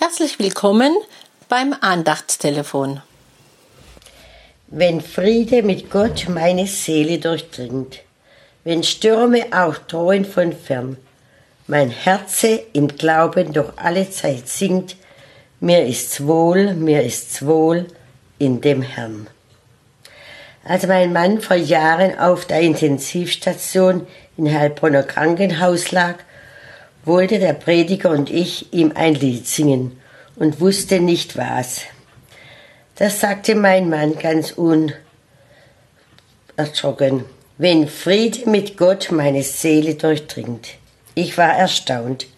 Herzlich willkommen beim Andachtstelefon. Wenn Friede mit Gott meine Seele durchdringt, wenn Stürme auch drohen von fern, mein Herze im Glauben doch alle Zeit singt, mir ist's wohl, mir ist's wohl in dem Herrn. Als mein Mann vor Jahren auf der Intensivstation in Heilbronner Krankenhaus lag, wollte der Prediger und ich ihm ein Lied singen und wusste nicht was. Das sagte mein Mann ganz unerschrocken. Wenn Friede mit Gott meine Seele durchdringt. Ich war erstaunt.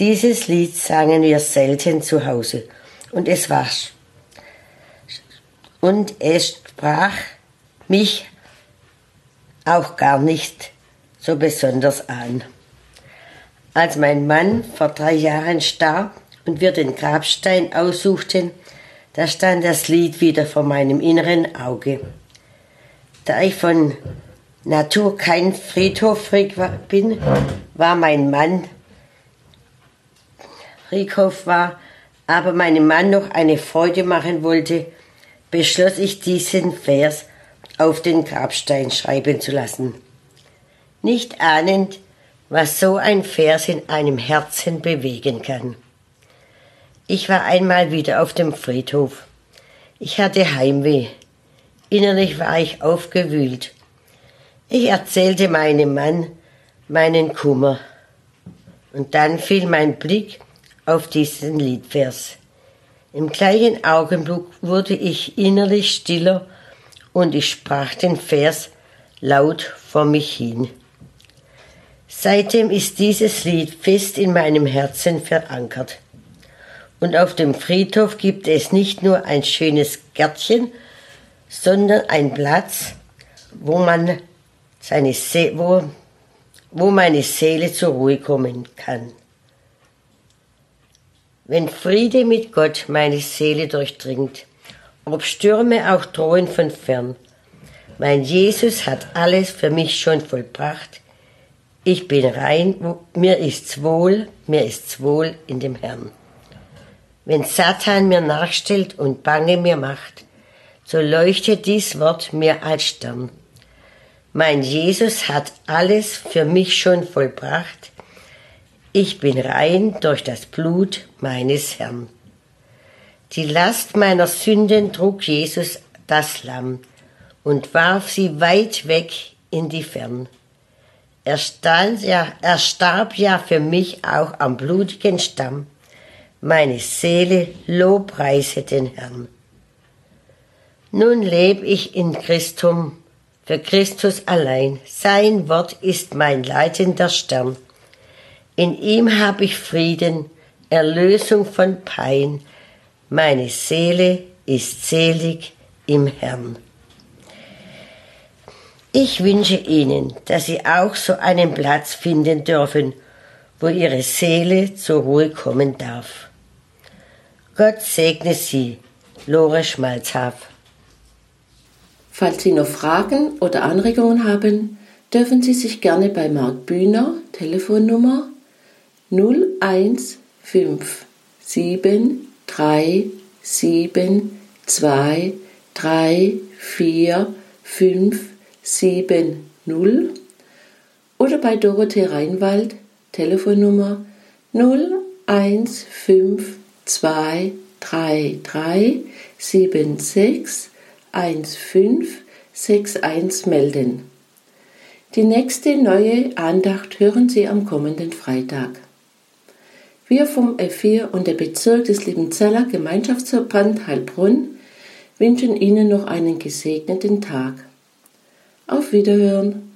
Dieses Lied sangen wir selten zu Hause und es war und es sprach mich auch gar nicht so besonders an. Als mein Mann vor drei Jahren starb und wir den Grabstein aussuchten, da stand das Lied wieder vor meinem inneren Auge. Da ich von Natur kein Friedhofreak bin, war mein Mann Friedhof war, aber meinem Mann noch eine Freude machen wollte, beschloss ich diesen Vers auf den Grabstein schreiben zu lassen. Nicht ahnend, was so ein Vers in einem Herzen bewegen kann. Ich war einmal wieder auf dem Friedhof. Ich hatte Heimweh. Innerlich war ich aufgewühlt. Ich erzählte meinem Mann meinen Kummer. Und dann fiel mein Blick auf diesen Liedvers. Im gleichen Augenblick wurde ich innerlich stiller und ich sprach den Vers laut vor mich hin. Seitdem ist dieses Lied fest in meinem Herzen verankert. Und auf dem Friedhof gibt es nicht nur ein schönes Gärtchen, sondern ein Platz, wo man seine See wo, wo meine Seele zur Ruhe kommen kann. Wenn Friede mit Gott meine Seele durchdringt, ob Stürme auch drohen von fern, mein Jesus hat alles für mich schon vollbracht. Ich bin rein, mir ist's wohl, mir ist's wohl in dem Herrn. Wenn Satan mir nachstellt und Bange mir macht, so leuchtet dies Wort mir als Stern. Mein Jesus hat alles für mich schon vollbracht. Ich bin rein durch das Blut meines Herrn. Die Last meiner Sünden trug Jesus das Lamm und warf sie weit weg in die Fern. Er, stand ja, er starb ja für mich auch am blutigen Stamm. Meine Seele lobpreise den Herrn. Nun leb ich in Christum, für Christus allein. Sein Wort ist mein leitender Stern. In ihm hab ich Frieden, Erlösung von Pein. Meine Seele ist selig im Herrn. Ich wünsche Ihnen, dass Sie auch so einen Platz finden dürfen, wo Ihre Seele zur Ruhe kommen darf. Gott segne Sie, Lore Schmalzhaf. Falls Sie noch Fragen oder Anregungen haben, dürfen Sie sich gerne bei Marc Bühner, Telefonnummer 0157 37 2 3 4 5 7 0 oder bei Dorothee Reinwald Telefonnummer 0152333761561 melden. Die nächste neue Andacht hören Sie am kommenden Freitag. Wir vom F4 und der Bezirk des Liebenzeller Gemeinschaftsverband Heilbronn wünschen Ihnen noch einen gesegneten Tag. Auf Wiederhören!